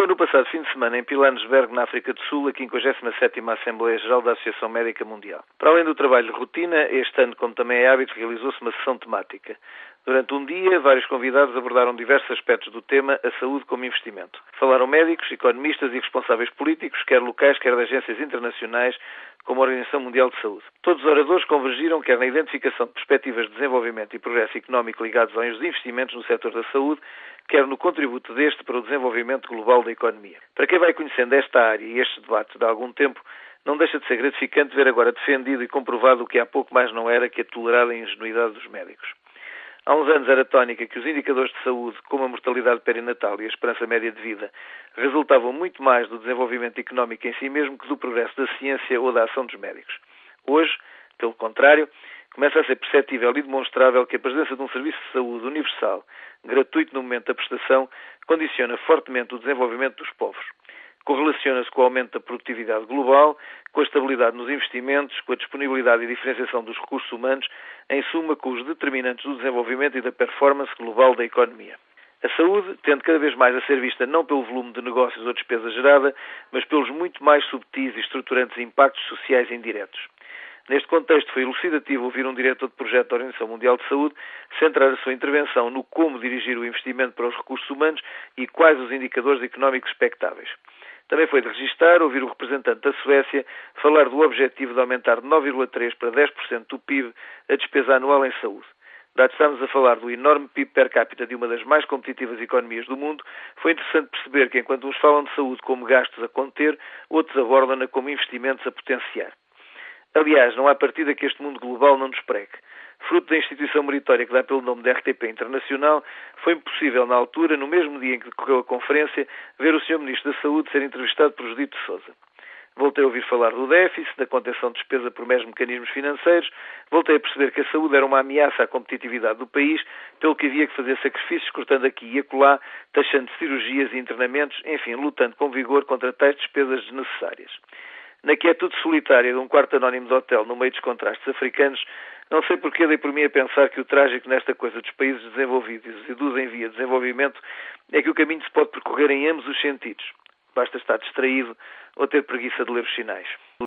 Decorreu no passado fim de semana em Pilanesberg, na África do Sul, a 57ª Assembleia Geral da Associação Médica Mundial. Para além do trabalho de rotina, este ano, como também é hábito, realizou-se uma sessão temática. Durante um dia, vários convidados abordaram diversos aspectos do tema a saúde como investimento. Falaram médicos, economistas e responsáveis políticos, quer locais, quer de agências internacionais, como a Organização Mundial de Saúde. Todos os oradores convergiram quer na identificação de perspectivas de desenvolvimento e progresso económico ligados aos investimentos no setor da saúde, quer no contributo deste para o desenvolvimento global da economia. Para quem vai conhecendo esta área e estes debates de algum tempo, não deixa de ser gratificante ver agora defendido e comprovado o que há pouco mais não era que a tolerada ingenuidade dos médicos. Há uns anos era tónica que os indicadores de saúde, como a mortalidade perinatal e a esperança média de vida, resultavam muito mais do desenvolvimento económico em si mesmo que do progresso da ciência ou da ação dos médicos. Hoje, pelo contrário, começa a ser perceptível e demonstrável que a presença de um serviço de saúde universal, gratuito no momento da prestação, condiciona fortemente o desenvolvimento dos povos. Correlaciona-se com o aumento da produtividade global, com a estabilidade nos investimentos, com a disponibilidade e diferenciação dos recursos humanos, em suma, com os determinantes do desenvolvimento e da performance global da economia. A saúde tende cada vez mais a ser vista não pelo volume de negócios ou despesa gerada, mas pelos muito mais subtis e estruturantes impactos sociais indiretos. Neste contexto, foi elucidativo ouvir um diretor de projeto da Organização Mundial de Saúde centrar a sua intervenção no como dirigir o investimento para os recursos humanos e quais os indicadores económicos expectáveis. Também foi de registar ouvir o representante da Suécia falar do objetivo de aumentar de 9,3% para 10% do PIB a despesa anual em saúde. Dado estamos a falar do enorme PIB per capita de uma das mais competitivas economias do mundo, foi interessante perceber que enquanto uns falam de saúde como gastos a conter, outros abordam-na como investimentos a potenciar. Aliás, não há partida que este mundo global não nos pregue. Fruto da instituição meritória que dá pelo nome de RTP Internacional, foi impossível, na altura, no mesmo dia em que decorreu a conferência, ver o Sr. Ministro da Saúde ser entrevistado por Judito Souza. Voltei a ouvir falar do déficit, da contenção de despesa por meios mecanismos financeiros, voltei a perceber que a saúde era uma ameaça à competitividade do país, pelo que havia que fazer sacrifícios, cortando aqui e acolá, taxando cirurgias e internamentos, enfim, lutando com vigor contra tais despesas desnecessárias. Na quietude solitária de um quarto anónimo de hotel no meio dos contrastes africanos, não sei porque dei por mim a pensar que o trágico nesta coisa dos países desenvolvidos e dos em via de desenvolvimento é que o caminho se pode percorrer em ambos os sentidos. Basta estar distraído ou ter preguiça de ler os sinais.